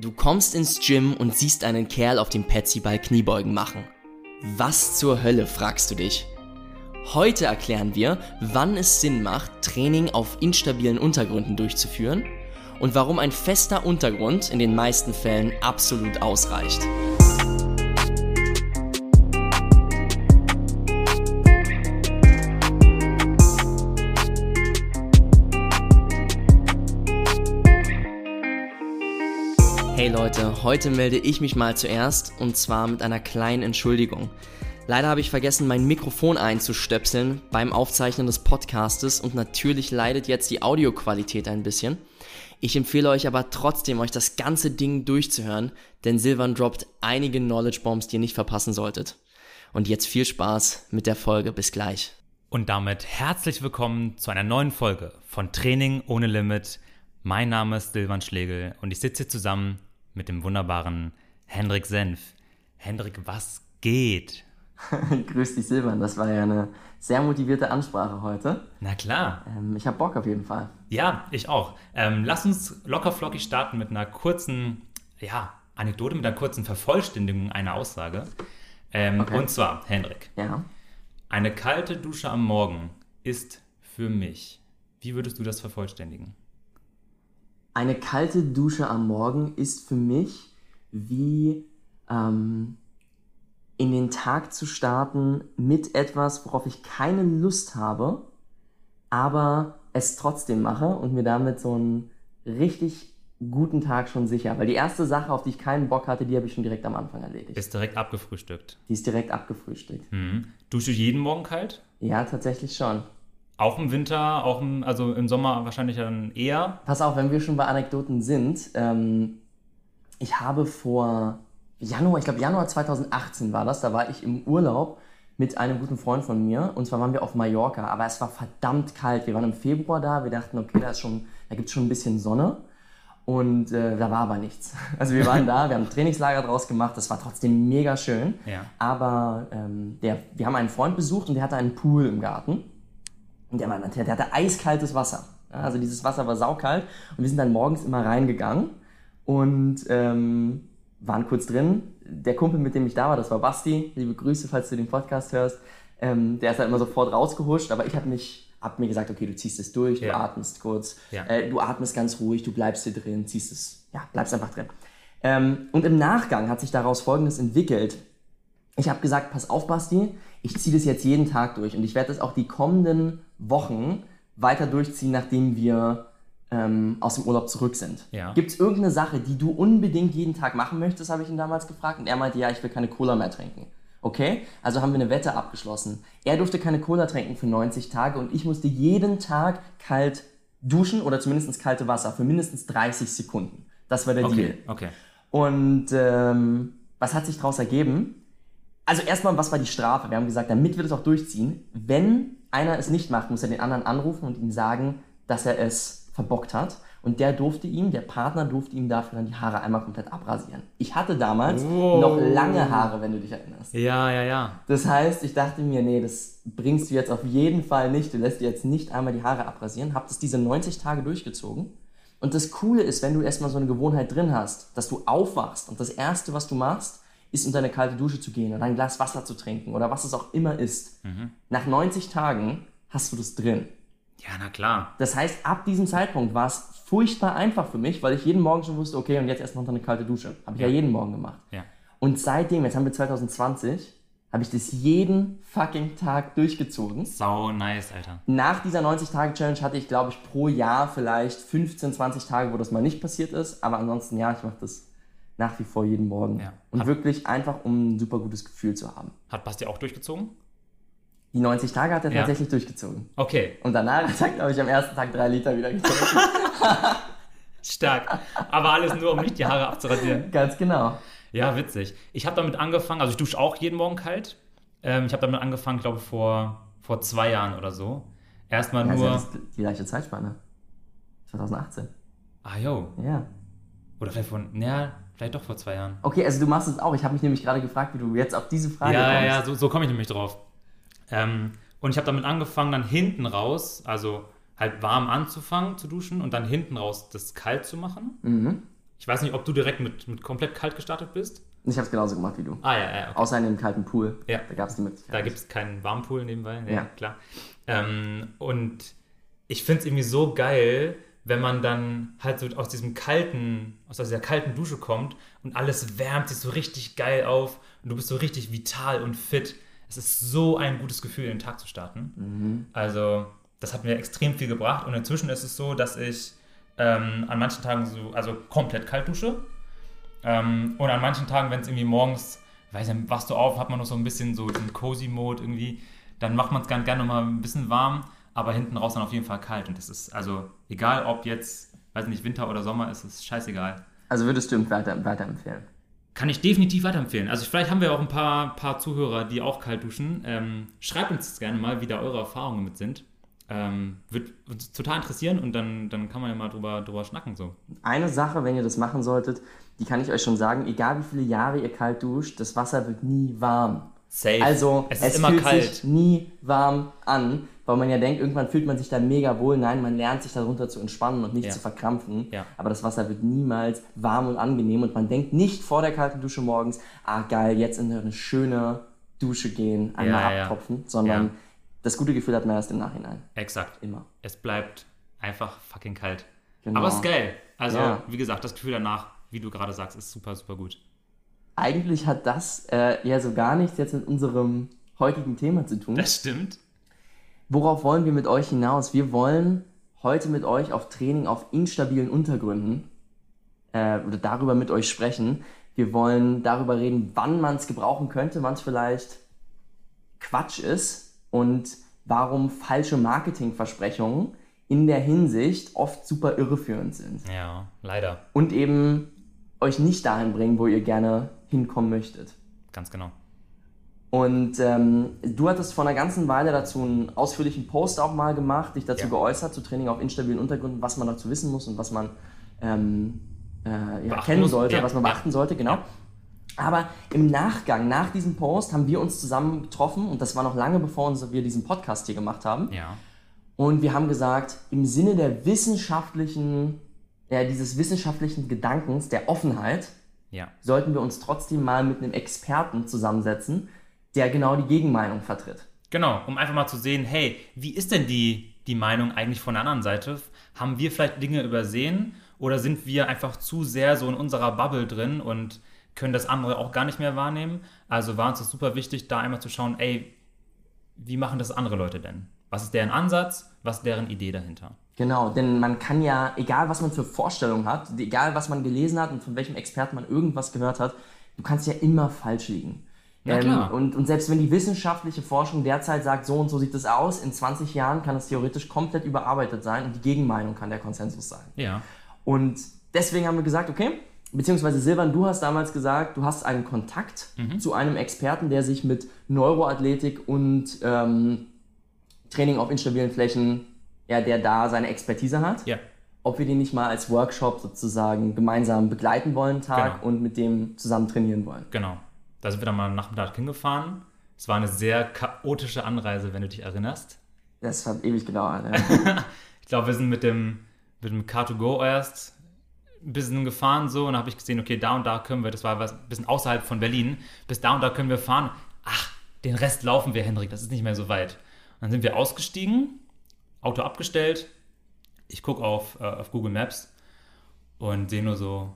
Du kommst ins Gym und siehst einen Kerl auf dem Petsy-Ball Kniebeugen machen. Was zur Hölle, fragst du dich? Heute erklären wir, wann es Sinn macht, Training auf instabilen Untergründen durchzuführen und warum ein fester Untergrund in den meisten Fällen absolut ausreicht. Leute, heute melde ich mich mal zuerst und zwar mit einer kleinen Entschuldigung. Leider habe ich vergessen, mein Mikrofon einzustöpseln beim Aufzeichnen des Podcastes und natürlich leidet jetzt die Audioqualität ein bisschen. Ich empfehle euch aber trotzdem, euch das ganze Ding durchzuhören, denn Silvan droppt einige Knowledge Bombs, die ihr nicht verpassen solltet. Und jetzt viel Spaß mit der Folge. Bis gleich. Und damit herzlich willkommen zu einer neuen Folge von Training ohne Limit. Mein Name ist Silvan Schlegel und ich sitze hier zusammen mit dem wunderbaren Hendrik Senf. Hendrik, was geht? Grüß dich, Silvan. Das war ja eine sehr motivierte Ansprache heute. Na klar. Ähm, ich habe Bock auf jeden Fall. Ja, ich auch. Ähm, lass uns locker flockig starten mit einer kurzen, ja, Anekdote, mit einer kurzen Vervollständigung einer Aussage. Ähm, okay. Und zwar, Hendrik. Ja. Eine kalte Dusche am Morgen ist für mich. Wie würdest du das vervollständigen? Eine kalte Dusche am Morgen ist für mich wie ähm, in den Tag zu starten mit etwas, worauf ich keine Lust habe, aber es trotzdem mache und mir damit so einen richtig guten Tag schon sicher. Weil die erste Sache, auf die ich keinen Bock hatte, die habe ich schon direkt am Anfang erledigt. Ist direkt abgefrühstückt. Die ist direkt abgefrühstückt. Mhm. Duschst du jeden Morgen kalt? Ja, tatsächlich schon. Auch im Winter, auch im, also im Sommer wahrscheinlich dann eher. Pass auf, wenn wir schon bei Anekdoten sind. Ähm, ich habe vor Januar, ich glaube Januar 2018 war das, da war ich im Urlaub mit einem guten Freund von mir und zwar waren wir auf Mallorca, aber es war verdammt kalt. Wir waren im Februar da, wir dachten, okay, da, da gibt es schon ein bisschen Sonne und äh, da war aber nichts. Also wir waren da, wir haben ein Trainingslager draus gemacht, das war trotzdem mega schön, ja. aber ähm, der, wir haben einen Freund besucht und der hatte einen Pool im Garten und der, der, der hatte eiskaltes Wasser. Also dieses Wasser war saukalt und wir sind dann morgens immer reingegangen und ähm, waren kurz drin. Der Kumpel, mit dem ich da war, das war Basti. Liebe Grüße, falls du den Podcast hörst. Ähm, der ist dann immer sofort rausgehuscht, aber ich habe mich, hab mir gesagt, okay, du ziehst es durch, ja. du atmest kurz, ja. äh, du atmest ganz ruhig, du bleibst hier drin, ziehst es, ja, bleibst einfach drin. Ähm, und im Nachgang hat sich daraus Folgendes entwickelt. Ich habe gesagt, pass auf, Basti, ich ziehe das jetzt jeden Tag durch und ich werde das auch die kommenden Wochen weiter durchziehen, nachdem wir ähm, aus dem Urlaub zurück sind. Ja. Gibt es irgendeine Sache, die du unbedingt jeden Tag machen möchtest, habe ich ihn damals gefragt. Und er meinte, ja, ich will keine Cola mehr trinken. Okay, also haben wir eine Wette abgeschlossen. Er durfte keine Cola trinken für 90 Tage und ich musste jeden Tag kalt duschen oder zumindest kalte Wasser für mindestens 30 Sekunden. Das war der okay, Deal. Okay. Und ähm, was hat sich daraus ergeben? Also erstmal, was war die Strafe? Wir haben gesagt, damit wir das auch durchziehen, wenn einer es nicht macht, muss er den anderen anrufen und ihm sagen, dass er es verbockt hat. Und der durfte ihm, der Partner durfte ihm dafür dann die Haare einmal komplett abrasieren. Ich hatte damals oh. noch lange Haare, wenn du dich erinnerst. Ja, ja, ja. Das heißt, ich dachte mir, nee, das bringst du jetzt auf jeden Fall nicht. Du lässt dir jetzt nicht einmal die Haare abrasieren. Hab das diese 90 Tage durchgezogen. Und das Coole ist, wenn du erstmal so eine Gewohnheit drin hast, dass du aufwachst und das Erste, was du machst, ist unter eine kalte Dusche zu gehen oder ein Glas Wasser zu trinken oder was es auch immer ist. Mhm. Nach 90 Tagen hast du das drin. Ja, na klar. Das heißt, ab diesem Zeitpunkt war es furchtbar einfach für mich, weil ich jeden Morgen schon wusste, okay, und jetzt erstmal unter eine kalte Dusche. Habe ich ja. ja jeden Morgen gemacht. Ja. Und seitdem, jetzt haben wir 2020, habe ich das jeden fucking Tag durchgezogen. Sau nice, Alter. Nach dieser 90-Tage-Challenge hatte ich, glaube ich, pro Jahr vielleicht 15, 20 Tage, wo das mal nicht passiert ist. Aber ansonsten, ja, ich mache das nach wie vor jeden Morgen. Ja. Und wirklich einfach, um ein super gutes Gefühl zu haben. Hat Basti auch durchgezogen? Die 90 Tage hat er ja. tatsächlich durchgezogen. Okay. Und danach hat er, glaube ich, am ersten Tag drei Liter wieder getrunken. Stark. Aber alles nur, um nicht die Haare abzuradieren. Ganz genau. Ja, witzig. Ich habe damit angefangen, also ich dusche auch jeden Morgen kalt. Ähm, ich habe damit angefangen, glaube ich, vor, vor zwei Jahren oder so. Erstmal ja, nur. Das ist die gleiche Zeitspanne. 2018. Ah, jo. Ja. Oder vielleicht von. Ja, Vielleicht doch vor zwei Jahren. Okay, also du machst es auch. Ich habe mich nämlich gerade gefragt, wie du jetzt auf diese Frage ja, kommst. Ja, ja, so, so komme ich nämlich drauf. Ähm, und ich habe damit angefangen, dann hinten raus, also halt warm anzufangen zu duschen und dann hinten raus das kalt zu machen. Mhm. Ich weiß nicht, ob du direkt mit, mit komplett kalt gestartet bist. Ich habe es genauso gemacht wie du. Ah, ja, ja. Okay. Außer in dem kalten Pool. Ja. Da gab es die Möglichkeit. Da gibt es keinen Warmpool nebenbei. Ja, Ja. klar. Ähm, und ich finde es irgendwie so geil, wenn man dann halt so aus diesem kalten, aus dieser kalten Dusche kommt und alles wärmt sich so richtig geil auf und du bist so richtig vital und fit. Es ist so ein gutes Gefühl, den Tag zu starten. Also, das hat mir extrem viel gebracht und inzwischen ist es so, dass ich ähm, an manchen Tagen so, also komplett kalt dusche. Ähm, und an manchen Tagen, wenn es irgendwie morgens, weiß nicht, wachst du auf, hat man noch so ein bisschen so diesen Cozy-Mode irgendwie, dann macht man es ganz gerne nochmal ein bisschen warm, aber hinten raus dann auf jeden Fall kalt. Und das ist, also egal ob jetzt, weiß nicht, Winter oder Sommer, ist es scheißegal. Also würdest du ihm weiter, weiterempfehlen? Kann ich definitiv weiterempfehlen. Also vielleicht haben wir auch ein paar, paar Zuhörer, die auch kalt duschen. Ähm, schreibt uns das gerne mal, wie da eure Erfahrungen mit sind. Ähm, wird uns total interessieren und dann, dann kann man ja mal drüber, drüber schnacken so. Eine Sache, wenn ihr das machen solltet, die kann ich euch schon sagen, egal wie viele Jahre ihr kalt duscht, das Wasser wird nie warm. Safe. Also es es, ist immer fühlt kalt. sich nie warm an, weil man ja denkt, irgendwann fühlt man sich da mega wohl. Nein, man lernt sich darunter zu entspannen und nicht Ja. zu verkrampfen. Ja. Aber das Wasser wird niemals warm und angenehm und man denkt nicht vor der kalten Dusche morgens, ah geil, jetzt in eine schöne Dusche gehen, einmal Ja, abtropfen, sondern das gute Gefühl hat man erst im Nachhinein. Exakt. Immer. Es bleibt einfach fucking kalt. Genau. Aber es ist geil. Also, wie gesagt, das Gefühl danach, wie du gerade sagst, ist super, super gut. Eigentlich hat das äh, ja so gar nichts jetzt mit unserem heutigen Thema zu tun. Das stimmt. Worauf wollen wir mit euch hinaus? Wir wollen heute mit euch auf Training auf instabilen Untergründen äh, oder darüber mit euch sprechen. Wir wollen darüber reden, wann man es gebrauchen könnte, wann es vielleicht Quatsch ist und warum falsche Marketingversprechungen in der Hinsicht oft super irreführend sind Ja, leider. und eben euch nicht dahin bringen, wo ihr gerne hinkommen möchtet. Ganz genau. Und ähm, du hattest vor einer ganzen Weile dazu einen ausführlichen Post auch mal gemacht, dich dazu Ja. geäußert, zu Training auf instabilen Untergründen, was man dazu wissen muss und was man ähm, äh, ja, kennen sollte, ja, was man beachten sollte, genau. Aber im Nachgang, nach diesem Post, haben wir uns zusammen getroffen und das war noch lange bevor wir diesen Podcast hier gemacht haben. Ja. Und wir haben gesagt, im Sinne der wissenschaftlichen, ja, dieses wissenschaftlichen Gedankens, der Offenheit, Ja. sollten wir uns trotzdem mal mit einem Experten zusammensetzen, der genau die Gegenmeinung vertritt. Genau, um einfach mal zu sehen, hey, wie ist denn die, die Meinung eigentlich von der anderen Seite? Haben wir vielleicht Dinge übersehen oder sind wir einfach zu sehr so in unserer Bubble drin und können das andere auch gar nicht mehr wahrnehmen? Also war uns das super wichtig, da einmal zu schauen, ey, wie machen das andere Leute denn? Was ist deren Ansatz? Was ist deren Idee dahinter? Genau, denn man kann ja, egal was man für Vorstellungen hat, egal was man gelesen hat und von welchem Experten man irgendwas gehört hat, du kannst ja immer falsch liegen. Ähm, Na klar. und, und selbst wenn die wissenschaftliche Forschung derzeit sagt, so und so sieht es aus, in 20 Jahren kann es theoretisch komplett überarbeitet sein und die Gegenmeinung kann der Konsensus sein. Ja. Und deswegen haben wir gesagt, okay, beziehungsweise Silvan, du hast damals gesagt, du hast einen Kontakt zu einem Experten, der sich mit Neuroathletik und ähm, Training auf instabilen Flächen, ja, der da seine Expertise hat. Ja. Ob wir den nicht mal als Workshop sozusagen gemeinsam begleiten wollen, Tag, Genau. und mit dem zusammen trainieren wollen. Genau. Da sind wir dann mal am Nachmittag hingefahren. Es war eine sehr chaotische Anreise, wenn du dich erinnerst. Das hat ewig gedauert. Ja. Ich glaube, wir sind mit dem, mit dem Car2Go erst ein bisschen gefahren so und dann habe ich gesehen, okay, da und da können wir, das war was ein bisschen außerhalb von Berlin, bis da und da können wir fahren. Ach, den Rest laufen wir, Hendrik, das ist nicht mehr so weit. Und dann sind wir ausgestiegen, Auto abgestellt, ich gucke auf, äh, auf Google Maps und sehe nur so,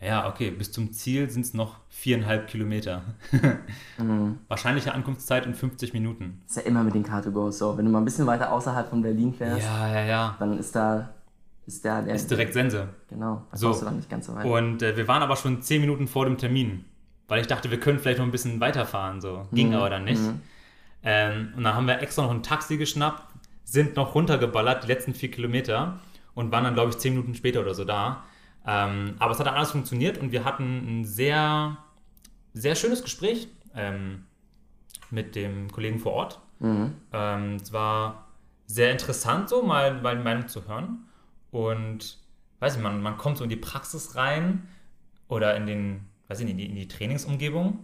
ja, okay, bis zum Ziel sind es noch viereinhalb Kilometer. Wahrscheinliche Ankunftszeit in 50 Minuten. ist ja immer mit den Car2Go so. Wenn du mal ein bisschen weiter außerhalb von Berlin fährst, Ja, ja, ja. dann ist da, ist da der. Ist direkt Sense. Genau, da So. du dann nicht ganz so weit. Und äh, wir waren aber schon zehn Minuten vor dem Termin, weil ich dachte, wir können vielleicht noch ein bisschen weiterfahren. So. Ging Mhm. aber dann nicht. Ähm, und dann haben wir extra noch ein Taxi geschnappt, sind noch runtergeballert, die letzten vier Kilometer und waren dann, glaube ich, zehn Minuten später oder so da. Ähm, aber es hat dann alles funktioniert und wir hatten ein sehr, sehr schönes Gespräch ähm, mit dem Kollegen vor Ort. Ähm, es war sehr interessant, so mal, mal die Meinung zu hören. Und weiß ich, man, man kommt so in die Praxis rein oder in den, weiß ich nicht, in die, in die Trainingsumgebung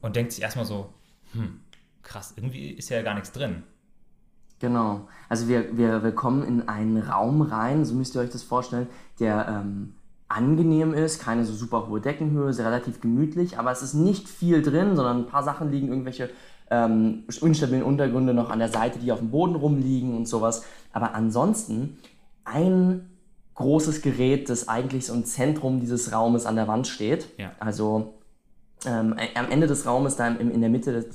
und denkt sich erstmal so, hm, krass, irgendwie ist ja gar nichts drin. Genau. Also wir, wir, wir kommen in einen Raum rein, so müsst ihr euch das vorstellen, der ähm, angenehm ist, keine so super hohe Deckenhöhe, ist relativ gemütlich, aber es ist nicht viel drin, sondern ein paar Sachen liegen, irgendwelche ähm, instabilen Untergründe noch an der Seite, die auf dem Boden rumliegen und sowas. Aber ansonsten ein großes Gerät, das eigentlich so im Zentrum dieses Raumes an der Wand steht. Ja. Also ähm, am Ende des Raumes, da in, in der Mitte des,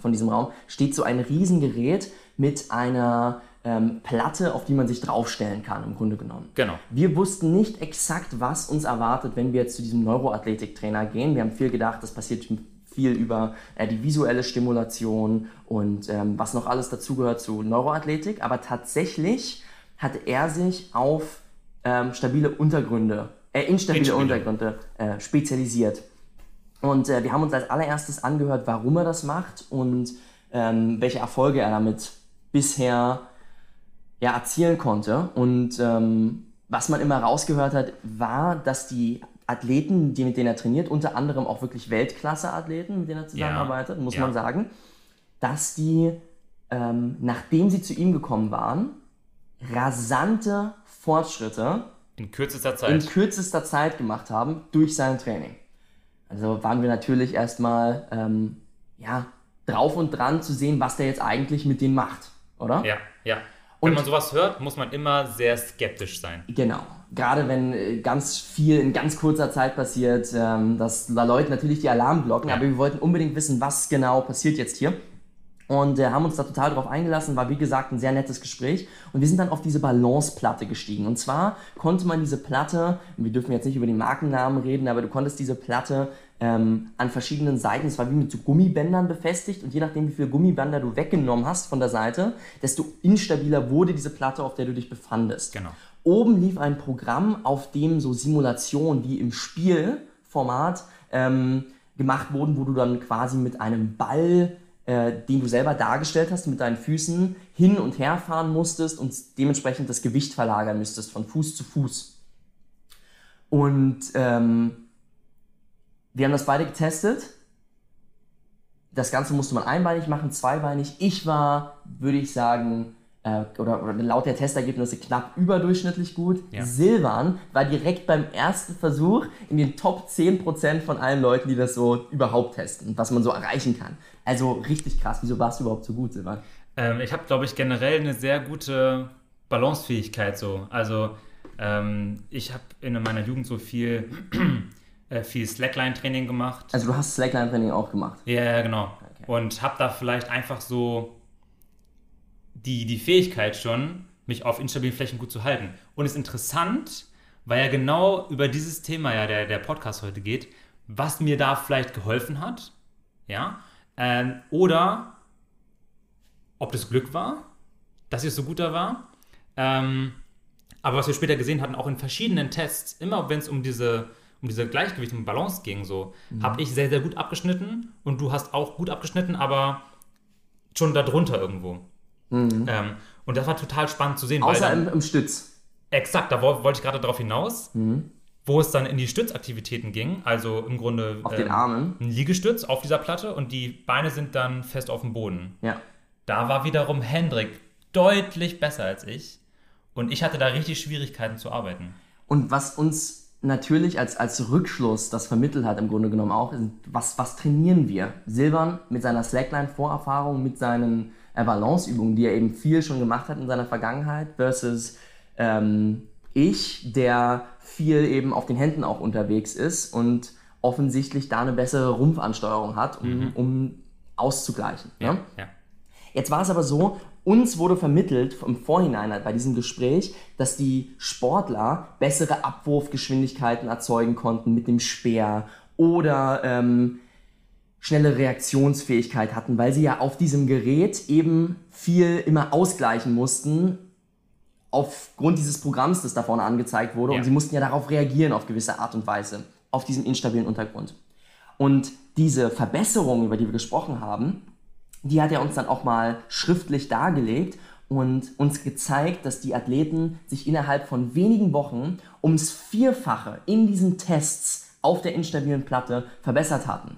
von diesem Raum, steht so ein Riesengerät mit einer ähm, Platte, auf die man sich draufstellen kann, im Grunde genommen. Genau. Wir wussten nicht exakt, was uns erwartet, wenn wir jetzt zu diesem Neuroathletiktrainer gehen. Wir haben viel gedacht, das passiert viel über äh, die visuelle Stimulation und ähm, was noch alles dazugehört zu Neuroathletik. Aber tatsächlich hat er sich auf ähm, stabile Untergründe, äh, instabile Instabile. Untergründe äh, spezialisiert. Und äh, wir haben uns als allererstes angehört, warum er das macht und ähm, welche Erfolge er damit bisher ja, erzielen konnte. Und ähm, was man immer rausgehört hat, war, dass die Athleten, die mit denen er trainiert, unter anderem auch wirklich Weltklasse-Athleten, mit denen er zusammenarbeitet, muss ja. man sagen, dass die, ähm, nachdem sie zu ihm gekommen waren, rasante Fortschritte In kürzester in Zeit. kürzester Zeit gemacht haben durch sein Training. Also waren wir natürlich erstmal ähm, ja, drauf und dran zu sehen, was der jetzt eigentlich mit denen macht, oder? ja, ja. Wenn Und- man sowas hört, muss man immer sehr skeptisch sein. Genau. Gerade wenn äh, ganz viel in ganz kurzer Zeit passiert, ähm, dass da läuten natürlich die Alarmglocken, Ja. aber wir wollten unbedingt wissen, was genau passiert jetzt hier. Und äh, haben uns da total drauf eingelassen, war wie gesagt ein sehr nettes Gespräch. Und wir sind dann auf diese Balanceplatte gestiegen. Und zwar konnte man diese Platte, wir dürfen jetzt nicht über den Markennamen reden, aber du konntest diese Platte ähm, an verschiedenen Seiten, es war wie mit so Gummibändern befestigt und je nachdem, wie viele Gummibänder du weggenommen hast von der Seite, desto instabiler wurde diese Platte, auf der du dich befandest. Genau. Oben lief ein Programm, auf dem so Simulationen wie im Spielformat ähm, gemacht wurden, wo du dann quasi mit einem Ball, äh, den du selber dargestellt hast, mit deinen Füßen hin und her fahren musstest und dementsprechend das Gewicht verlagern müsstest von Fuß zu Fuß. Und ähm, wir haben das beide getestet. Das Ganze musste man einbeinig machen, zweibeinig. Ich war, würde ich sagen, äh, oder, oder laut der Testergebnisse knapp überdurchschnittlich gut. Ja. Silvan war direkt beim ersten Versuch in den Top 10% von allen Leuten, die das so überhaupt testen, was man so erreichen kann. Also richtig krass. Wieso warst du überhaupt so gut, Silvan? Ähm, ich habe, glaube ich, generell eine sehr gute Balancefähigkeit so. Also ähm, ich habe in meiner Jugend so viel, äh, viel Slackline-Training gemacht. Also du hast Slackline-Training auch gemacht. Ja, ja, genau. Und habe da vielleicht einfach so die, die Fähigkeit schon, mich auf instabilen Flächen gut zu halten. Und es ist interessant, weil ja genau über dieses Thema ja der, der Podcast heute geht, was mir da vielleicht geholfen hat, ja, ähm, oder ob das Glück war, dass ich so gut da war. Ähm, aber was wir später gesehen hatten, auch in verschiedenen Tests, immer wenn es um diese, um diese Gleichgewicht und Balance ging, so, habe ich sehr, sehr gut abgeschnitten und du hast auch gut abgeschnitten, aber schon darunter irgendwo. Ähm, und das war total spannend zu sehen. weil Außer dann, im, im Stütz. exakt, da wo- wollte ich gerade darauf hinaus, wo es dann in die Stützaktivitäten ging, also im Grunde Auf den ähm, Armen. ein Liegestütz auf dieser Platte und die Beine sind dann fest auf dem Boden. Ja. Da war wiederum Hendrik deutlich besser als ich. Und ich hatte da richtig Schwierigkeiten zu arbeiten. Und was uns natürlich als, als Rückschluss das vermittelt hat, im Grunde genommen auch, was, was trainieren wir? Silvan mit seiner Slackline-Vorerfahrung, mit seinen äh, Balanceübungen, die er eben viel schon gemacht hat in seiner Vergangenheit, versus ähm, ich, der viel eben auf den Händen auch unterwegs ist und offensichtlich da eine bessere Rumpfansteuerung hat, um, um auszugleichen. Ne? Ja. Jetzt war es aber so, uns wurde vermittelt im Vorhinein halt bei diesem Gespräch, dass die Sportler bessere Abwurfgeschwindigkeiten erzeugen konnten mit dem Speer oder ähm, schnelle Reaktionsfähigkeit hatten, weil sie ja auf diesem Gerät eben viel immer ausgleichen mussten aufgrund dieses Programms, das da vorne angezeigt wurde. Ja. Und sie mussten ja darauf reagieren auf gewisse Art und Weise, auf diesem instabilen Untergrund. Und diese Verbesserung, über die wir gesprochen haben, die hat er uns dann auch mal schriftlich dargelegt und uns gezeigt, dass die Athleten sich innerhalb von wenigen Wochen ums Vierfache in diesen Tests auf der instabilen Platte verbessert hatten.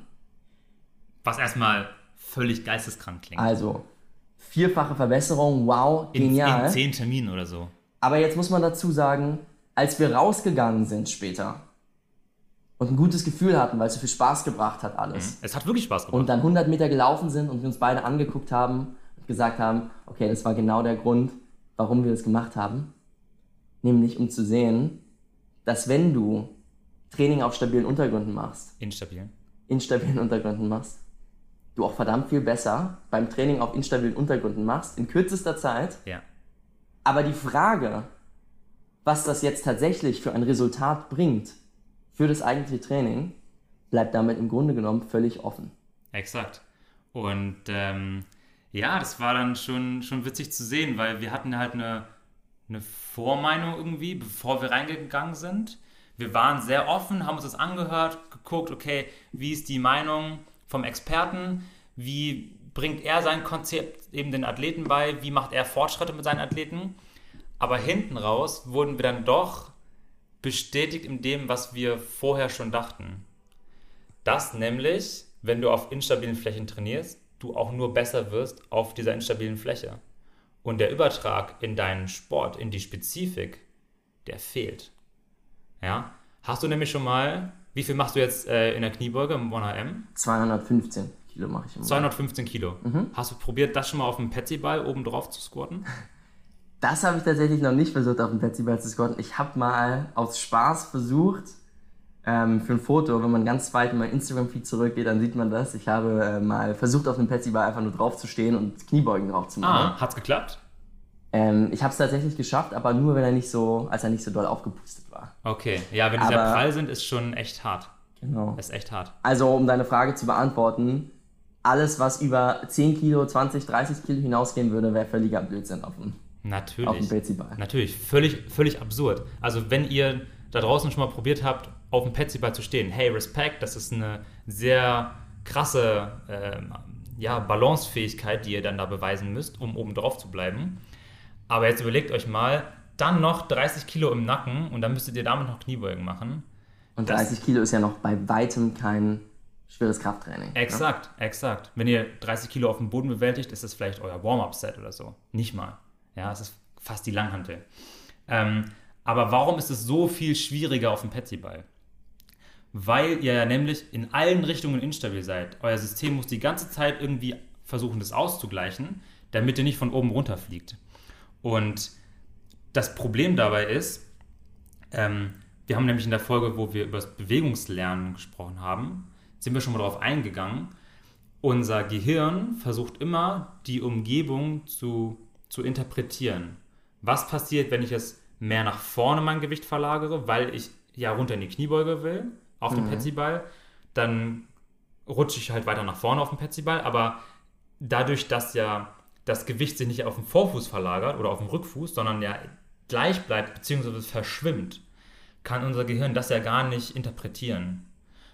Was erstmal völlig geisteskrank klingt. Also vierfache Verbesserung, wow, in, genial. in zehn Terminen oder so. Aber jetzt muss man dazu sagen, als wir rausgegangen sind später und ein gutes Gefühl hatten, weil es so viel Spaß gebracht hat alles. Es hat wirklich Spaß gemacht. Und dann 100 Meter gelaufen sind und wir uns beide angeguckt haben und gesagt haben, okay, das war genau der Grund, warum wir das gemacht haben. Nämlich um zu sehen, dass wenn du Training auf stabilen Untergründen machst, Instabil. instabilen Untergründen machst, du auch verdammt viel besser beim Training auf instabilen Untergründen machst, in kürzester Zeit. Ja. Aber die Frage, was das jetzt tatsächlich für ein Resultat bringt für das eigentliche Training, bleibt damit im Grunde genommen völlig offen. Exakt. Und ähm, ja, das war dann schon, schon witzig zu sehen, weil wir hatten halt eine, eine Vormeinung irgendwie, bevor wir reingegangen sind. Wir waren sehr offen, haben uns das angehört, geguckt, okay, wie ist die Meinung vom Experten, wie bringt er sein Konzept eben den Athleten bei, wie macht er Fortschritte mit seinen Athleten. Aber hinten raus wurden wir dann doch bestätigt in dem, was wir vorher schon dachten. Dass nämlich, wenn du auf instabilen Flächen trainierst, du auch nur besser wirst auf dieser instabilen Fläche. Und der Übertrag in deinen Sport, in die Spezifik, der fehlt. Ja? Hast du nämlich schon mal, wie viel machst du jetzt äh, in der Kniebeuge im 1HM? 215 Kilo mache ich immer. 215 Kilo. Hast du probiert, das schon mal auf dem Petsy-Ball oben drauf zu squatten? Das habe ich tatsächlich noch nicht versucht, auf dem Petsyball zu squatten. Ich habe mal aus Spaß versucht, ähm, für ein Foto, wenn man ganz weit in mein Instagram-Feed zurückgeht, dann sieht man das. Ich habe äh, mal versucht, auf dem Petsyball einfach nur drauf zu stehen und Kniebeugen drauf zu machen. Ah, hat's geklappt? Ähm, ich habe es tatsächlich geschafft, aber nur, wenn er nicht so, als er nicht so doll aufgepustet war. Okay, ja, wenn die sehr prall sind, ist schon echt hart. Genau. Ist echt hart. Also, um deine Frage zu beantworten, alles, was über 10 Kilo, 20, 30 Kilo hinausgehen würde, wäre völliger Blödsinn auf dem, auf dem Natürlich. Petsyball. Natürlich, völlig, völlig absurd. Also wenn ihr da draußen schon mal probiert habt, auf dem Petsyball zu stehen, hey, Respekt, das ist eine sehr krasse ähm, ja, Balancefähigkeit, die ihr dann da beweisen müsst, um oben drauf zu bleiben. Aber jetzt überlegt euch mal, dann noch 30 Kilo im Nacken und dann müsstet ihr damit noch Kniebeugen machen. Und Das- 30 Kilo ist ja noch bei weitem kein schweres Krafttraining. ne? Exakt, exakt. Wenn ihr 30 Kilo auf dem Boden bewältigt, ist das vielleicht euer Warm-up-Set oder so. Nicht mal. Ja, es ist fast die Langhantel. Ähm, aber warum ist es so viel schwieriger auf dem Petsyball? Weil ihr ja nämlich in allen Richtungen instabil seid. Euer System muss die ganze Zeit irgendwie versuchen, das auszugleichen, damit ihr nicht von oben runter fliegt. Und das Problem dabei ist, ähm, wir haben nämlich in der Folge, wo wir über das Bewegungslernen gesprochen haben, sind wir schon mal darauf eingegangen. Unser Gehirn versucht immer, die Umgebung zu, zu interpretieren. Was passiert, wenn ich es mehr nach vorne mein Gewicht verlagere, weil ich ja runter in die Kniebeuge will, auf dem Petsyball, dann rutsche ich halt weiter nach vorne auf dem Petsyball, aber dadurch, dass ja das Gewicht sich nicht auf den Vorfuß verlagert oder auf den Rückfuß, sondern ja gleich bleibt bzw. verschwimmt, kann unser Gehirn das ja gar nicht interpretieren.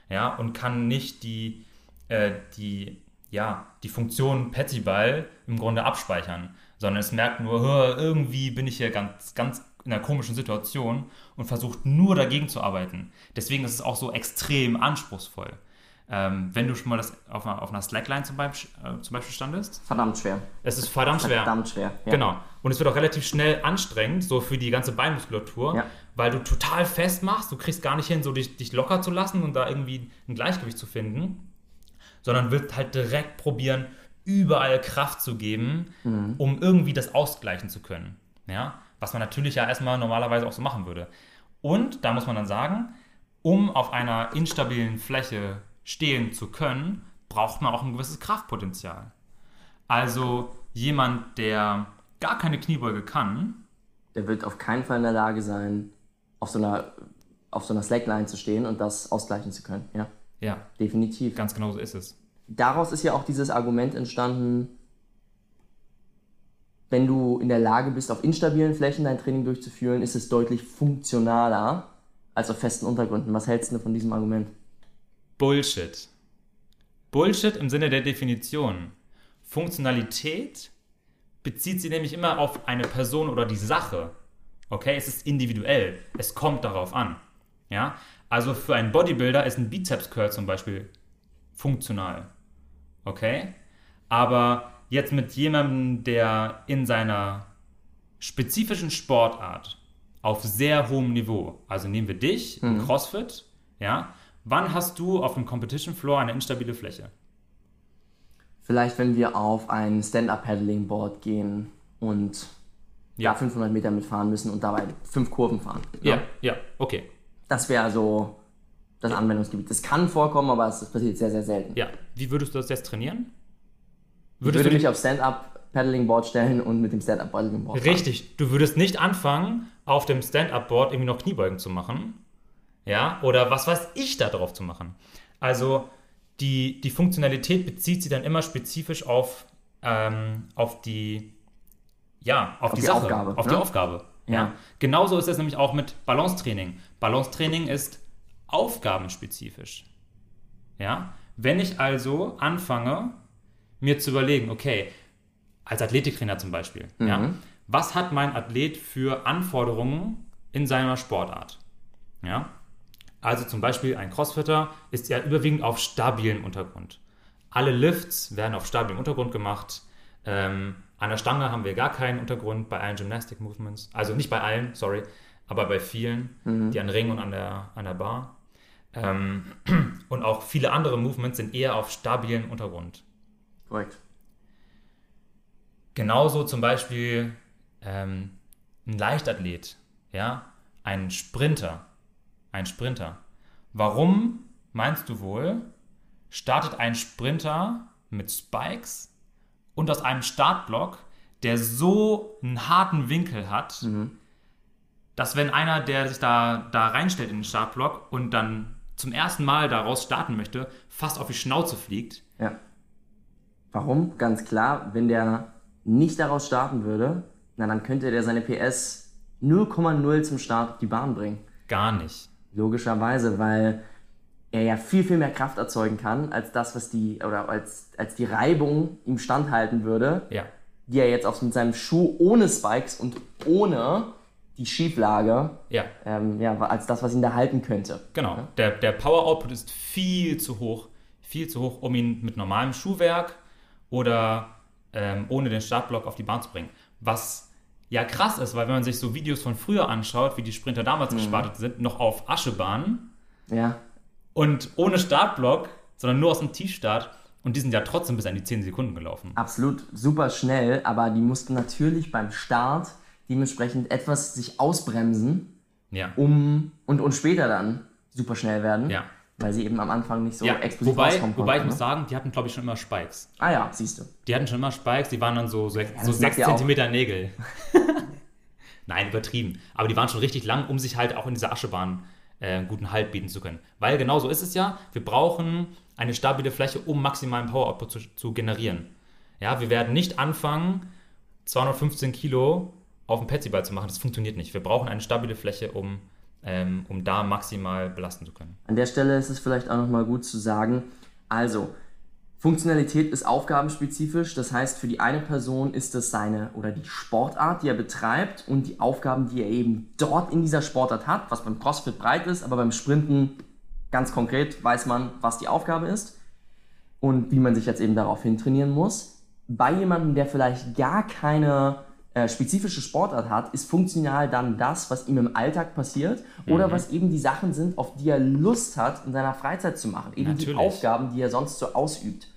Ja, und kann nicht die, äh, die, ja, die Funktion Petsyball im Grunde abspeichern, sondern es merkt nur, "Hör, irgendwie bin ich hier ganz, ganz in einer komischen Situation und versucht nur dagegen zu arbeiten. Deswegen ist es auch so extrem anspruchsvoll. Ähm, wenn du schon mal das auf einer, auf einer Slackline zum Beispiel, äh, zum Beispiel standest, Verdammt schwer. es ist verdammt schwer. Verdammt schwer. Ja. Genau. Und es wird auch relativ schnell anstrengend, so für die ganze Beinmuskulatur, Ja. weil du total fest machst. Du kriegst gar nicht hin, so dich, dich locker zu lassen und da irgendwie ein Gleichgewicht zu finden, sondern willst halt direkt probieren, überall Kraft zu geben, um irgendwie das ausgleichen zu können. Ja? Was man natürlich ja erstmal normalerweise auch so machen würde. Und da muss man dann sagen, um auf einer instabilen Fläche stehen zu können, braucht man auch ein gewisses Kraftpotenzial. Also jemand, der gar keine Kniebeuge kann, Der wird auf keinen Fall in der Lage sein, auf so einer, auf so einer Slackline zu stehen und das ausgleichen zu können. Ja, ja, definitiv. ganz genau so ist es. Daraus ist ja auch dieses Argument entstanden, wenn du in der Lage bist, auf instabilen Flächen dein Training durchzuführen, ist es deutlich funktionaler als auf festen Untergründen. Was hältst du von diesem Argument? Bullshit. Bullshit im Sinne der Definition. Funktionalität bezieht sich nämlich immer auf eine Person oder die Sache. Okay, es ist individuell. Es kommt darauf an. Ja, also für einen Bodybuilder ist ein Bizeps Curl zum Beispiel funktional. Okay, aber jetzt mit jemandem, der in seiner spezifischen Sportart auf sehr hohem Niveau. Also nehmen wir dich im CrossFit, ja. Wann hast du auf dem Competition Floor eine instabile Fläche? Vielleicht, wenn wir auf ein Stand-Up-Paddling-Board gehen und Ja. da 500 Meter mitfahren müssen und dabei fünf Kurven fahren. ne? Ja, ja, okay. Das wäre so das Anwendungsgebiet. Das kann vorkommen, aber es passiert sehr, sehr selten. Ja. Wie würdest du das jetzt trainieren? Ich Würdest würde du mich auf Stand-Up-Paddling-Board stellen und mit dem Stand-Up-Paddling-Board fahren. Richtig, du würdest nicht anfangen, auf dem Stand-Up-Board irgendwie noch Kniebeugen zu machen. Ja, oder was weiß ich da drauf zu machen. Also die, die Funktionalität bezieht sich dann immer spezifisch auf, ähm, auf die, ja, auf, die, die Sache, Aufgabe, auf ne? die Aufgabe. Ja. Ja. Genauso ist es nämlich auch mit Balancetraining. Balancetraining ist aufgabenspezifisch. Ja, wenn ich also anfange, mir zu überlegen, okay, als Athletiktrainer zum Beispiel, ja, was hat mein Athlet für Anforderungen in seiner Sportart? Ja, also zum Beispiel ein Crossfitter ist ja überwiegend auf stabilem Untergrund. Alle Lifts werden auf stabilem Untergrund gemacht. Ähm, an der Stange haben wir gar keinen Untergrund bei allen Gymnastic Movements. Also nicht bei allen, sorry, aber bei vielen, die an Ring und an der, an der Bar. Ähm, und auch viele andere Movements sind eher auf stabilem Untergrund. Korrekt. Genauso zum Beispiel ähm, ein Leichtathlet, ja, ein Sprinter, ein Sprinter. Warum meinst du wohl, startet ein Sprinter mit Spikes und aus einem Startblock, der so einen harten Winkel hat, dass wenn einer, der sich da, da reinstellt in den Startblock und dann zum ersten Mal daraus starten möchte, fast auf die Schnauze fliegt. Ja. Warum? Ganz klar, wenn der nicht daraus starten würde, na dann könnte der seine PS 0,0 zum Start auf die Bahn bringen. Gar nicht. Logischerweise, weil er ja viel, viel mehr Kraft erzeugen kann, als das, was die, oder als, als die Reibung ihm standhalten würde, Ja. die er jetzt auf, mit seinem Schuh ohne Spikes und ohne die Schieflage, Ja. ähm, ja, als das, was ihn da halten könnte. Genau. Der, der Power Output ist viel zu hoch. Viel zu hoch, um ihn mit normalem Schuhwerk oder ähm, ohne den Startblock auf die Bahn zu bringen. Was ja krass ist, weil wenn man sich so Videos von früher anschaut, wie die Sprinter damals gestartet sind, noch auf Aschebahnen Ja, und ohne Startblock, sondern nur aus dem Tiefstart. Und die sind ja trotzdem bis an die 10 Sekunden gelaufen. absolut super schnell, aber die mussten natürlich beim Start dementsprechend etwas sich ausbremsen, Ja. um und, und später dann super schnell werden, Ja. weil sie eben am Anfang nicht so ja. explosiv Wobei, rauskommen wobei ich konnten, muss ne? sagen, die hatten, glaube ich, schon immer Spikes. Ah ja, siehst du. Die hatten schon immer Spikes, die waren dann so, so, so das macht 6 ja auch- cm Nägel. Nein, übertrieben. Aber die waren schon richtig lang, um sich halt auch in dieser Aschebahn äh, einen guten Halt bieten zu können. Weil genau so ist es ja, wir brauchen eine stabile Fläche, um maximalen Power Output zu, zu generieren. Ja, wir werden nicht anfangen, 215 Kilo auf dem Petsyball zu machen. Das funktioniert nicht. Wir brauchen eine stabile Fläche, um, ähm, um da maximal belasten zu können. An der Stelle ist es vielleicht auch nochmal gut zu sagen, also Funktionalität ist aufgabenspezifisch, das heißt für die eine Person ist es seine oder die Sportart, die er betreibt und die Aufgaben, die er eben dort in dieser Sportart hat, was beim CrossFit breit ist, aber beim Sprinten ganz konkret weiß man, was die Aufgabe ist und wie man sich jetzt eben darauf hin trainieren muss. Bei jemandem, der vielleicht gar keine äh, spezifische Sportart hat, ist funktional dann das, was ihm im Alltag passiert oder was eben die Sachen sind, auf die er Lust hat, in seiner Freizeit zu machen. Eben die Natürlich. Aufgaben, die er sonst so ausübt.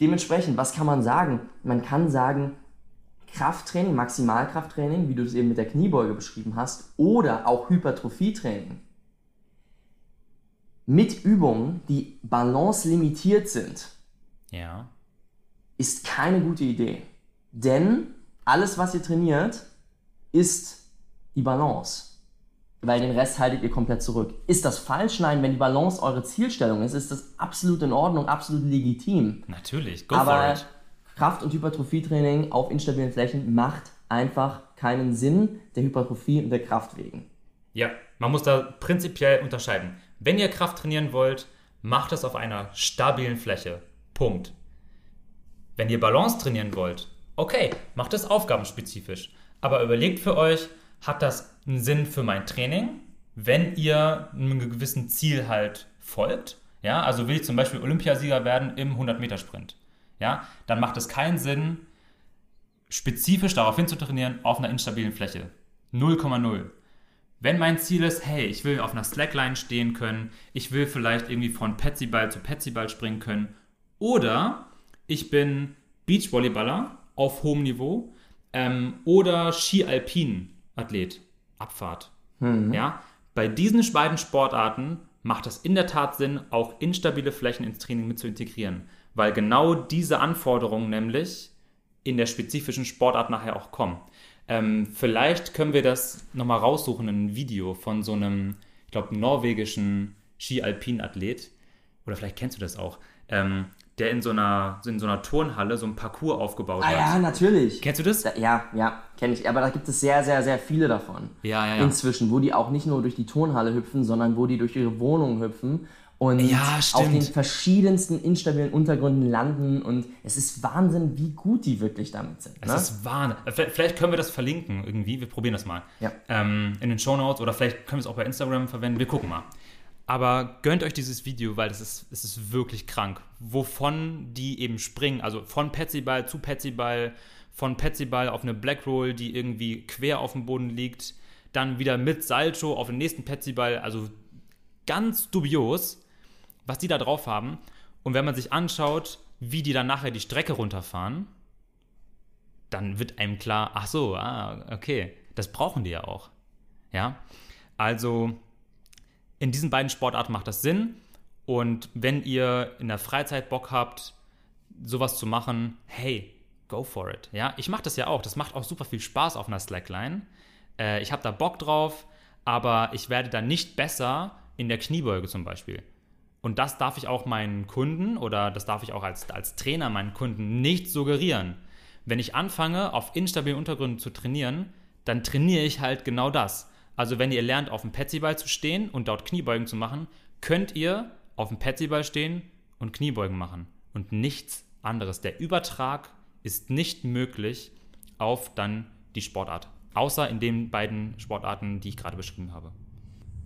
Dementsprechend, was kann man sagen? Man kann sagen, Krafttraining, Maximalkrafttraining, wie du es eben mit der Kniebeuge beschrieben hast, oder auch Hypertrophietraining mit Übungen, die balance limitiert sind, Ja. ist keine gute Idee. Denn alles, was ihr trainiert, ist die Balance. Weil den Rest haltet ihr komplett zurück. Ist das falsch? Nein, wenn die Balance eure Zielstellung ist, ist das absolut in Ordnung, absolut legitim. Natürlich. Go for Aber it. Kraft- und Hypertrophietraining auf instabilen Flächen macht einfach keinen Sinn der Hypertrophie und der Kraft wegen. Ja, man muss da prinzipiell unterscheiden. Wenn ihr Kraft trainieren wollt, macht es auf einer stabilen Fläche. Punkt. Wenn ihr Balance trainieren wollt, okay, macht es aufgabenspezifisch. Aber überlegt für euch, hat das einen Sinn für mein Training, wenn ihr einem gewissen Ziel halt folgt? Ja, also will ich zum Beispiel Olympiasieger werden im 100-Meter-Sprint. Ja, dann macht es keinen Sinn, spezifisch darauf hinzutrainieren auf einer instabilen Fläche. 0,0. Wenn mein Ziel ist, hey, ich will auf einer Slackline stehen können, ich will vielleicht irgendwie von Petsyball zu Petsyball springen können, oder ich bin Beachvolleyballer auf hohem Niveau ähm, oder Ski-Alpin-Athlet, Abfahrt. Mhm. Ja, bei diesen beiden Sportarten macht es in der Tat Sinn, auch instabile Flächen ins Training mit zu integrieren, weil genau diese Anforderungen nämlich in der spezifischen Sportart nachher auch kommen. Ähm, vielleicht können wir das nochmal raussuchen in einem Video von so einem, ich glaube, norwegischen Ski-Alpin-Athlet. Oder vielleicht kennst du das auch. Ähm, der in so einer, in so einer Turnhalle so ein Parcours aufgebaut ah, hat. Ja, natürlich. Kennst du das? Da, ja, ja, kenne ich. Aber da gibt es sehr, sehr, sehr viele davon. Ja, ja, ja. Inzwischen, wo die auch nicht nur durch die Turnhalle hüpfen, sondern wo die durch ihre Wohnungen hüpfen und ja, auf den verschiedensten instabilen Untergründen landen. Und es ist Wahnsinn, wie gut die wirklich damit sind. Ne? Es ist Wahnsinn. Vielleicht können wir das verlinken irgendwie. Wir probieren das mal. Ja. Ähm, in den Show Notes oder vielleicht können wir es auch bei Instagram verwenden. Wir gucken mal. Aber gönnt euch dieses Video, weil es ist, es ist wirklich krank. Wovon die eben springen, also von Petsyball zu Petsyball, von Petsyball auf eine Black Roll, die irgendwie quer auf dem Boden liegt, dann wieder mit Salto auf den nächsten Petsyball, also ganz dubios, was die da drauf haben. Und wenn man sich anschaut, wie die dann nachher die Strecke runterfahren, dann wird einem klar, ach so, ah, okay, das brauchen die ja auch. Ja, also in diesen beiden Sportarten macht das Sinn. Und wenn ihr in der Freizeit Bock habt, sowas zu machen, hey, go for it. Ja, ich mache das ja auch. Das macht auch super viel Spaß auf einer Slackline. Äh, ich habe da Bock drauf, aber ich werde da nicht besser in der Kniebeuge zum Beispiel. Und das darf ich auch meinen Kunden oder das darf ich auch als, als Trainer meinen Kunden nicht suggerieren. Wenn ich anfange, auf instabilen Untergründen zu trainieren, dann trainiere ich halt genau das. Also wenn ihr lernt, auf dem Petsyball zu stehen und dort Kniebeugen zu machen, könnt ihr auf dem Petsyball stehen und Kniebeugen machen und nichts anderes. Der Übertrag ist nicht möglich auf dann die Sportart, außer in den beiden Sportarten, die ich gerade beschrieben habe.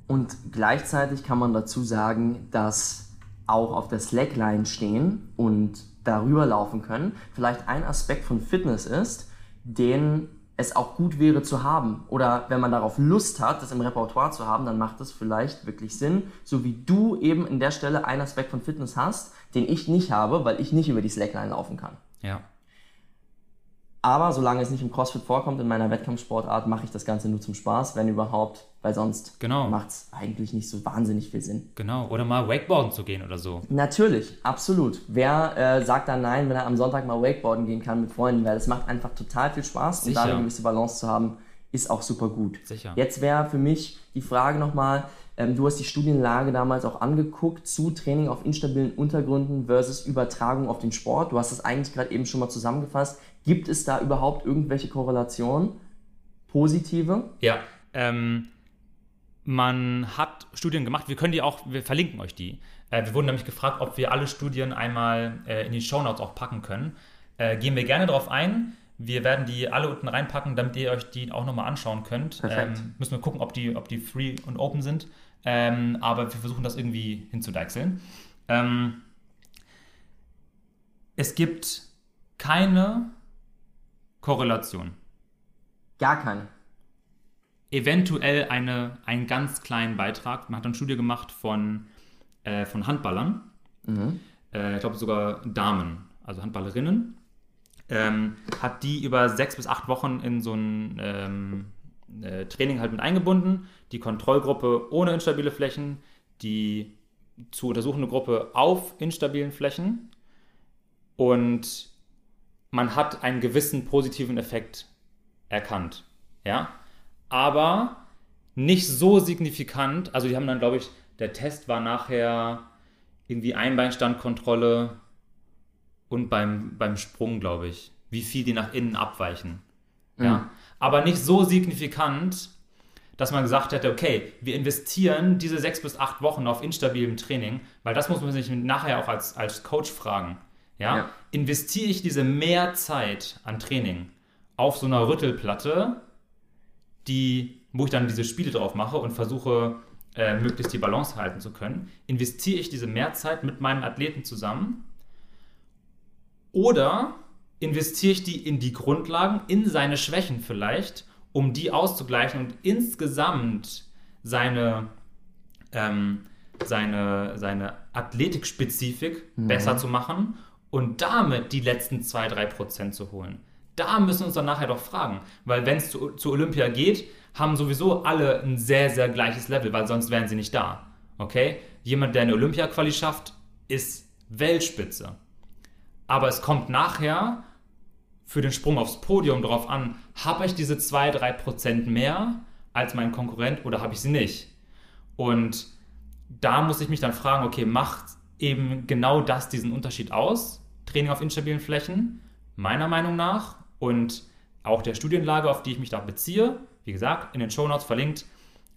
Und gleichzeitig kann man dazu sagen, dass auch auf der Slackline stehen und darüber laufen können, vielleicht ein Aspekt von Fitness ist, den es auch gut wäre zu haben. Oder wenn man darauf Lust hat, das im Repertoire zu haben, dann macht es vielleicht wirklich Sinn, so wie du eben in der Stelle einen Aspekt von Fitness hast, den ich nicht habe, weil ich nicht über die Slackline laufen kann. Ja. Aber solange es nicht im CrossFit vorkommt, in meiner Wettkampfsportart, mache ich das Ganze nur zum Spaß, wenn überhaupt, weil sonst genau. macht es eigentlich nicht so wahnsinnig viel Sinn. Genau, oder mal Wakeboarden zu gehen oder so. Natürlich, absolut. Wer äh, sagt dann nein, wenn er am Sonntag mal Wakeboarden gehen kann mit Freunden, weil es macht einfach total viel Spaß Sicher. und da eine gewisse Balance zu haben, ist auch super gut. Sicher. Jetzt wäre für mich die Frage nochmal, ähm, du hast die Studienlage damals auch angeguckt zu Training auf instabilen Untergründen versus Übertragung auf den Sport. Du hast es eigentlich gerade eben schon mal zusammengefasst. Gibt es da überhaupt irgendwelche Korrelationen? Positive? Ja. Ähm, man hat Studien gemacht, wir können die auch, wir verlinken euch die. Äh, wir wurden nämlich gefragt, ob wir alle Studien einmal äh, in die Shownotes auch packen können. Äh, gehen wir gerne darauf ein. Wir werden die alle unten reinpacken, damit ihr euch die auch nochmal anschauen könnt. Ähm, müssen wir gucken, ob die, ob die free und open sind. Ähm, aber wir versuchen das irgendwie hinzudeichseln. Ähm, es gibt keine Korrelation. Gar keine. Eventuell eine, einen ganz kleinen Beitrag. Man hat eine Studie gemacht von, äh, von Handballern. Mhm. Äh, ich glaube sogar Damen, also Handballerinnen. Ähm, hat die über sechs bis acht Wochen in so ein ähm, äh, Training halt mit eingebunden. Die Kontrollgruppe ohne instabile Flächen, die zu untersuchende Gruppe auf instabilen Flächen. Und man hat einen gewissen positiven Effekt erkannt. Ja? Aber nicht so signifikant. Also, die haben dann, glaube ich, der Test war nachher irgendwie Einbeinstandkontrolle und beim, beim Sprung, glaube ich, wie viel die nach innen abweichen. Mhm. Ja? Aber nicht so signifikant, dass man gesagt hätte, okay, wir investieren diese sechs bis acht Wochen auf instabilem Training, weil das muss man sich nachher auch als, als Coach fragen. Ja? ja. Investiere ich diese mehr Zeit an Training auf so einer Rüttelplatte, die, wo ich dann diese Spiele drauf mache und versuche, äh, möglichst die Balance halten zu können, investiere ich diese Mehrzeit mit meinem Athleten zusammen oder investiere ich die in die Grundlagen, in seine Schwächen vielleicht um die auszugleichen und insgesamt seine, ähm, seine, seine Athletikspezifik mhm. besser zu machen und damit die letzten 2-3% zu holen. Da müssen wir uns dann nachher doch fragen, weil wenn es zu, zu Olympia geht, haben sowieso alle ein sehr, sehr gleiches Level, weil sonst wären sie nicht da. Okay? Jemand, der eine Olympia-Quali schafft, ist Weltspitze. Aber es kommt nachher für den Sprung aufs Podium darauf an, habe ich diese 2-3% mehr als mein Konkurrent oder habe ich sie nicht? Und da muss ich mich dann fragen, okay, macht eben genau das diesen Unterschied aus? Training auf instabilen Flächen? Meiner Meinung nach und auch der Studienlage, auf die ich mich da beziehe, wie gesagt, in den Show Notes verlinkt,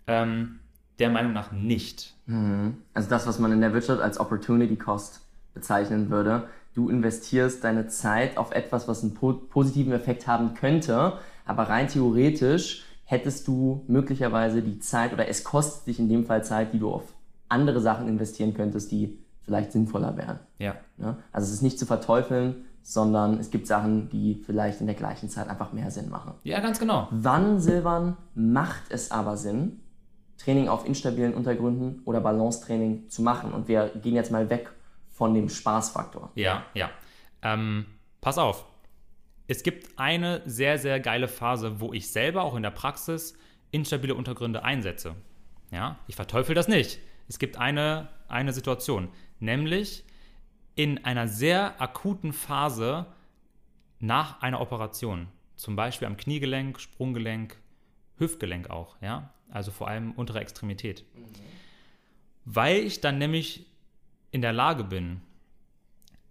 ähm, der Meinung nach nicht. Mhm. Also das, was man in der Wirtschaft als Opportunity Cost bezeichnen würde. Du investierst deine Zeit auf etwas, was einen po positiven Effekt haben könnte, aber rein theoretisch hättest du möglicherweise die Zeit oder es kostet dich in dem Fall Zeit, die du auf andere Sachen investieren könntest, die vielleicht sinnvoller wären. Ja. ja? Also es ist nicht zu verteufeln, sondern es gibt Sachen, die vielleicht in der gleichen Zeit einfach mehr Sinn machen. Ja, ganz genau. Wann, Silvan, macht es aber Sinn, Training auf instabilen Untergründen oder Balancetraining zu machen? Und wir gehen jetzt mal weg von dem Spaßfaktor. Ja, ja. Ähm, pass auf. Es gibt eine sehr, sehr geile Phase, wo ich selber auch in der Praxis instabile Untergründe einsetze. Ja, ich verteufel das nicht. Es gibt eine, eine Situation, nämlich in einer sehr akuten Phase nach einer Operation. Zum Beispiel am Kniegelenk, Sprunggelenk, Hüftgelenk auch, ja. Also vor allem untere Extremität. Mhm. Weil ich dann nämlich in der Lage bin,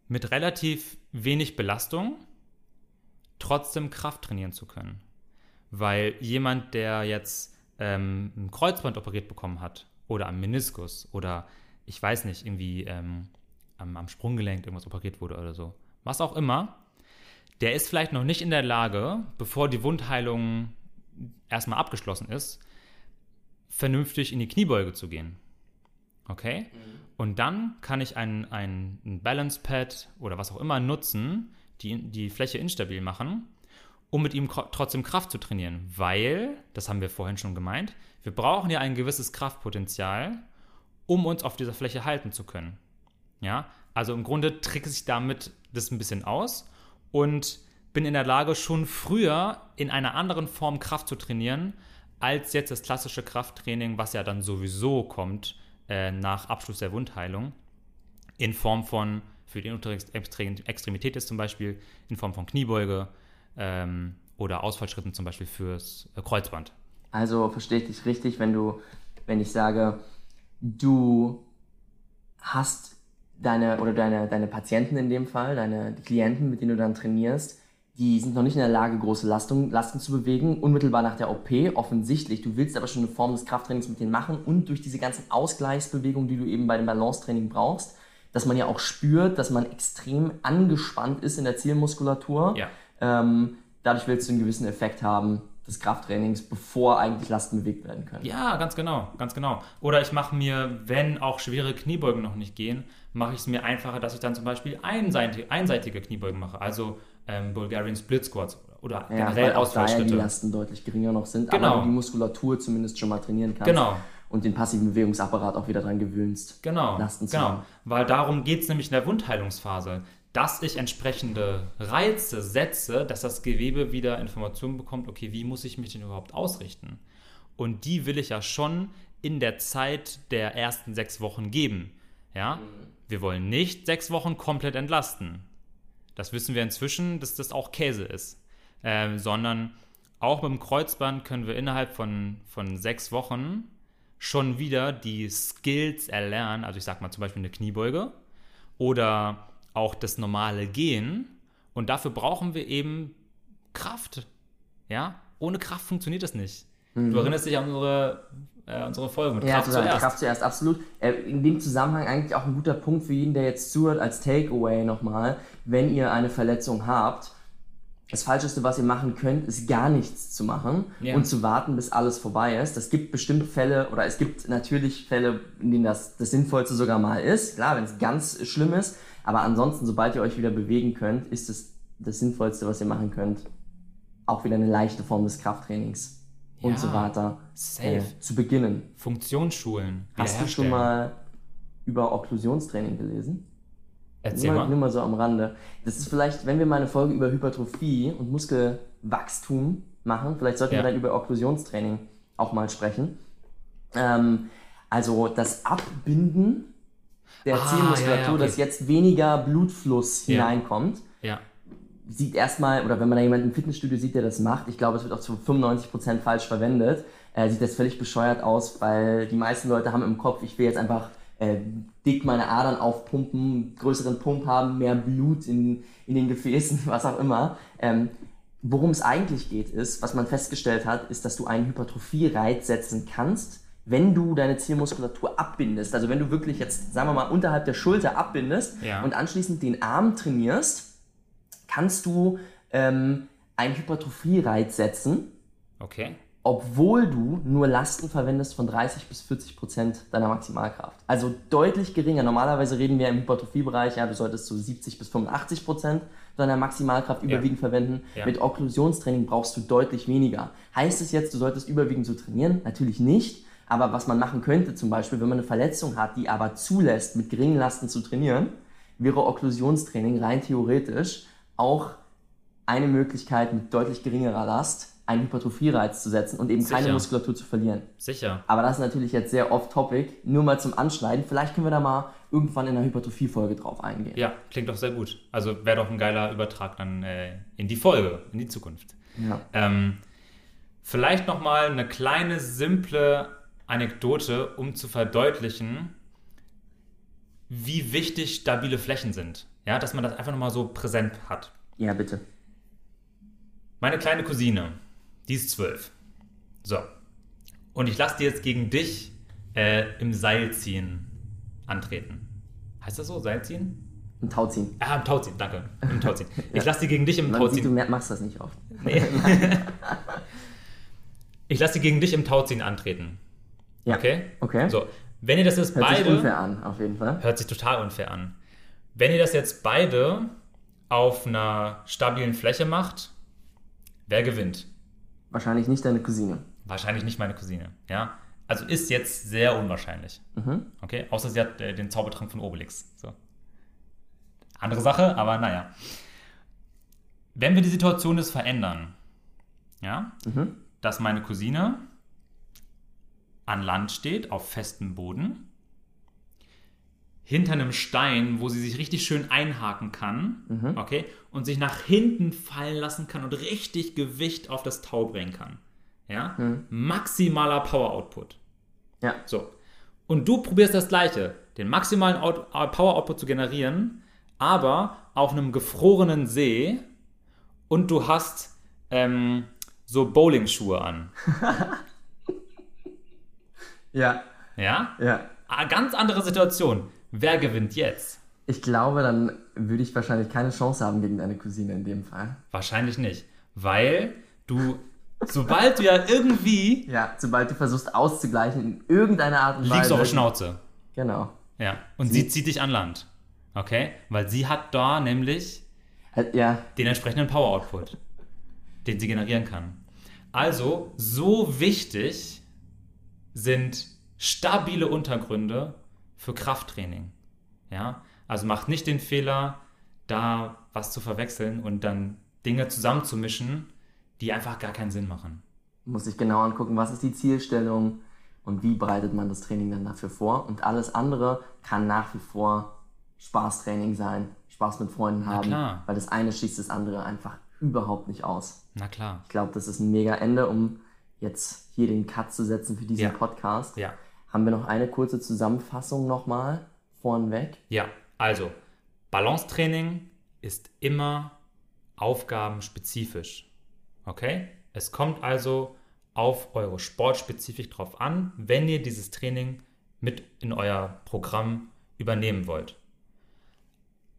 mit relativ wenig Belastung trotzdem Kraft trainieren zu können. Weil jemand, der jetzt ähm, ein Kreuzband operiert bekommen hat oder am Meniskus oder ich weiß nicht, irgendwie ähm, am, am Sprunggelenk irgendwas operiert wurde oder so, was auch immer, der ist vielleicht noch nicht in der Lage, bevor die Wundheilung erstmal abgeschlossen ist, vernünftig in die Kniebeuge zu gehen. Okay? Mhm. Und dann kann ich ein, ein, ein Balance Pad oder was auch immer nutzen, die die Fläche instabil machen, um mit ihm trotzdem Kraft zu trainieren. Weil, das haben wir vorhin schon gemeint, wir brauchen ja ein gewisses Kraftpotenzial, um uns auf dieser Fläche halten zu können. Ja, also im Grunde trickse ich damit das ein bisschen aus und bin in der Lage, schon früher in einer anderen Form Kraft zu trainieren, als jetzt das klassische Krafttraining, was ja dann sowieso kommt äh, nach Abschluss der Wundheilung, in Form von, für die untere Extremität ist zum Beispiel, in Form von Kniebeuge ähm, oder Ausfallschritten zum Beispiel fürs äh, Kreuzband. Also verstehe ich dich richtig, wenn du, wenn ich sage, du hast deine oder deine, deine Patienten in dem Fall, deine Klienten, mit denen du dann trainierst, die sind noch nicht in der Lage, große Lastung, Lasten zu bewegen, unmittelbar nach der OP, offensichtlich. Du willst aber schon eine Form des Krafttrainings mit denen machen und durch diese ganzen Ausgleichsbewegungen, die du eben bei dem Balancetraining brauchst, dass man ja auch spürt, dass man extrem angespannt ist in der Zielmuskulatur. Ja. Ähm, dadurch willst du einen gewissen Effekt haben des Krafttrainings, bevor eigentlich Lasten bewegt werden können. Ja, ganz genau, ganz genau. Oder ich mache mir, wenn auch schwere Kniebeugen noch nicht gehen, mache ich es mir einfacher, dass ich dann zum Beispiel einseitige, einseitige Kniebeugen mache. Also ähm, Bulgarian Split Squats oder ja, generell Ausfallschritte. die Lasten deutlich geringer noch sind, genau. aber du die Muskulatur zumindest schon mal trainieren kannst. Genau. Und den passiven Bewegungsapparat auch wieder dran gewöhnst, genau. Lasten zu genau. haben. Weil darum geht es nämlich in der Wundheilungsphase, dass ich entsprechende Reize setze, dass das Gewebe wieder Informationen bekommt, okay, wie muss ich mich denn überhaupt ausrichten? Und die will ich ja schon in der Zeit der ersten sechs Wochen geben. Ja? Mhm. Wir wollen nicht sechs Wochen komplett entlasten. Das wissen wir inzwischen, dass das auch Käse ist. Ähm, sondern auch mit dem Kreuzband können wir innerhalb von, von sechs Wochen schon wieder die Skills erlernen. Also ich sage mal zum Beispiel eine Kniebeuge oder auch das normale Gehen. Und dafür brauchen wir eben Kraft. Ja, ohne Kraft funktioniert das nicht. Mhm. Du erinnerst dich an unsere, äh, unsere Folge mit ja, Kraft zuerst. Kraft zuerst, absolut. Äh, in dem Zusammenhang eigentlich auch ein guter Punkt für jeden, der jetzt zuhört, als Takeaway nochmal. Wenn ihr eine Verletzung habt, das Falscheste, was ihr machen könnt, ist gar nichts zu machen ja. und zu warten, bis alles vorbei ist. Es gibt bestimmt Fälle, oder es gibt natürlich Fälle, in denen das das Sinnvollste sogar mal ist. Klar, wenn es ganz schlimm ist. Aber ansonsten, sobald ihr euch wieder bewegen könnt, ist es das Sinnvollste, was ihr machen könnt, auch wieder eine leichte Form des Krafttrainings und Ja, so weiter safe. äh, zu beginnen. Funktionsschulen. Hast du schon mal über Okklusionstraining gelesen? Erzähl nur, mal, nur mal so am Rande. Das ist vielleicht, wenn wir mal eine Folge über Hypertrophie und Muskelwachstum machen, vielleicht sollten Ja. wir dann über Okklusionstraining auch mal sprechen. Ähm, also das Abbinden der Ah, Zielmuskulatur, ja, ja, okay. dass jetzt weniger Blutfluss Ja. hineinkommt, Ja, sieht erstmal, oder wenn man da jemanden im Fitnessstudio sieht, der das macht, ich glaube, es wird auch zu 95% falsch verwendet, äh, sieht das völlig bescheuert aus, weil die meisten Leute haben im Kopf, ich will jetzt einfach äh, dick meine Adern aufpumpen, größeren Pump haben, mehr Blut in, in den Gefäßen, was auch immer. Ähm, worum es eigentlich geht, ist, was man festgestellt hat, ist, dass du einen Hypertrophie-Reiz setzen kannst, wenn du deine Zielmuskulatur abbindest. Also wenn du wirklich jetzt, sagen wir mal, unterhalb der Schulter abbindest Ja. und anschließend den Arm trainierst, kannst du ähm, einen Hypertrophie-Reiz setzen, okay. obwohl du nur Lasten verwendest von 30 bis 40 Prozent deiner Maximalkraft. Also deutlich geringer. Normalerweise reden wir im Hypertrophie-Bereich, ja, du solltest so 70 bis 85 Prozent deiner Maximalkraft überwiegend verwenden. Ja. Mit Okklusionstraining brauchst du deutlich weniger. Heißt es jetzt, du solltest überwiegend so trainieren? Natürlich nicht. Aber was man machen könnte, zum Beispiel, wenn man eine Verletzung hat, die aber zulässt, mit geringen Lasten zu trainieren, wäre Okklusionstraining rein theoretisch auch eine Möglichkeit, mit deutlich geringerer Last einen Hypertrophie-Reiz zu setzen und eben keine Sicher. Muskulatur zu verlieren. Sicher. Aber das ist natürlich jetzt sehr off-topic, nur mal zum Anschneiden. Vielleicht können wir da mal irgendwann in einer Hypertrophie-Folge drauf eingehen. Ja, klingt doch sehr gut. Also wäre doch ein geiler Übertrag dann äh, in die Folge, in die Zukunft. Ja. Ähm, vielleicht nochmal eine kleine, simple Anekdote, um zu verdeutlichen, wie wichtig stabile Flächen sind. Ja, dass man das einfach nochmal so präsent hat. ja, bitte. Meine kleine Cousine, die ist zwölf. So. Und ich lasse die jetzt gegen dich äh, im Seilziehen antreten. Heißt das so? Seilziehen? Ein Tauziehen. Ah, im Tauziehen, danke. Im Tauziehen. Ich lasse die gegen dich im Man sieht, Tauziehen. du machst das nicht oft. Ich lasse sie gegen dich im Tauziehen antreten. Ja. Okay? Okay. So, wenn ihr das jetzt Hört sich beide. unfair an, auf jeden Fall. Hört sich total unfair an. Wenn ihr das jetzt beide auf einer stabilen Fläche macht, wer gewinnt? Wahrscheinlich nicht deine Cousine. Wahrscheinlich nicht meine Cousine. Ja? Also ist jetzt sehr unwahrscheinlich. Mhm. Okay? Außer sie hat äh, den Zaubertrank von Obelix. So. Andere Sache, aber naja. Wenn wir die Situation jetzt verändern, ja, Mhm. dass meine Cousine an Land steht, auf festem Boden, hinter einem Stein, wo sie sich richtig schön einhaken kann, Mhm. okay, und sich nach hinten fallen lassen kann und richtig Gewicht auf das Tau bringen kann. Ja? Mhm. Maximaler Power Output. Ja. So. Und du probierst das Gleiche, den maximalen Out äh, Power Output zu generieren, aber auf einem gefrorenen See und du hast ähm, so Bowling-Schuhe an. Ja. Ja? Ja. Ah, Ganz andere Situation. Wer gewinnt jetzt? Ich glaube, dann würde ich wahrscheinlich keine Chance haben gegen deine Cousine in dem Fall. Wahrscheinlich nicht. Weil du, sobald du ja irgendwie Ja, sobald du versuchst auszugleichen in irgendeiner Art und Weise. liegst auf der Schnauze. Genau. Ja. Und sie zieht dich an Land. Okay? Weil sie hat da nämlich Ja, den entsprechenden Power Output, den sie generieren kann. Also, so wichtig sind stabile Untergründe für Krafttraining. Ja? Also macht nicht den Fehler, da was zu verwechseln und dann Dinge zusammenzumischen, die einfach gar keinen Sinn machen. muss ich genau angucken, was ist die Zielstellung und wie bereitet man das Training dann dafür vor. Und alles andere kann nach wie vor Spaßtraining sein, Spaß mit Freunden haben, weil das eine schließt das andere einfach überhaupt nicht aus. Na klar. Ich glaube, das ist ein mega Ende, um jetzt hier den Cut zu setzen für diesen Ja. Podcast. Ja. Haben wir noch eine kurze Zusammenfassung nochmal vornweg? Ja, also Balancetraining ist immer aufgabenspezifisch. Okay? Es kommt also auf eure Sportspezifik drauf an, wenn ihr dieses Training mit in euer Programm übernehmen wollt.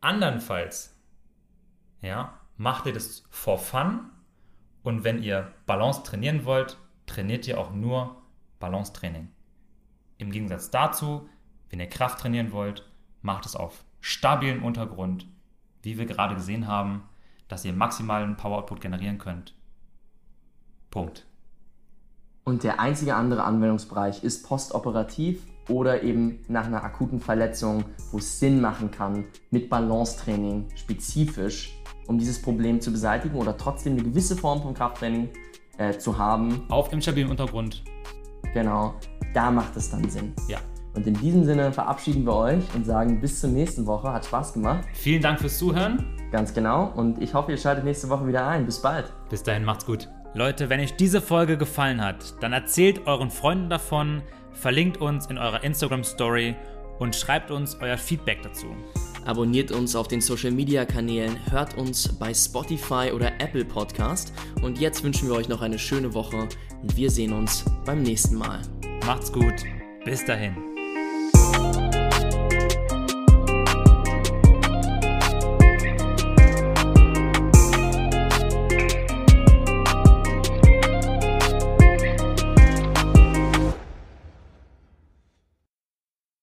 Andernfalls, ja, macht ihr das for fun und wenn ihr Balance trainieren wollt, trainiert ihr auch nur Balancetraining. Im Gegensatz dazu, wenn ihr Kraft trainieren wollt, macht es auf stabilem Untergrund, wie wir gerade gesehen haben, dass ihr maximalen Power Output generieren könnt Punkt. Und der einzige andere Anwendungsbereich ist postoperativ oder eben nach einer akuten Verletzung, wo es Sinn machen kann, mit Balancetraining spezifisch, um dieses Problem zu beseitigen oder trotzdem eine gewisse Form von Krafttraining äh, zu haben. Auf dem stabilen Untergrund. Genau, da macht es dann Sinn. Ja. Und in diesem Sinne verabschieden wir euch und sagen bis zur nächsten Woche. Hat Spaß gemacht. Vielen Dank fürs Zuhören. Ganz genau. Und ich hoffe, ihr schaltet nächste Woche wieder ein. Bis bald. Bis dahin, macht's gut. Leute, wenn euch diese Folge gefallen hat, dann erzählt euren Freunden davon, verlinkt uns in eurer Instagram Story und schreibt uns euer Feedback dazu. Abonniert uns auf den Social Media Kanälen, hört uns bei Spotify oder Apple Podcast. Und jetzt wünschen wir euch noch eine schöne Woche und wir sehen uns beim nächsten Mal. Macht's gut. Bis dahin.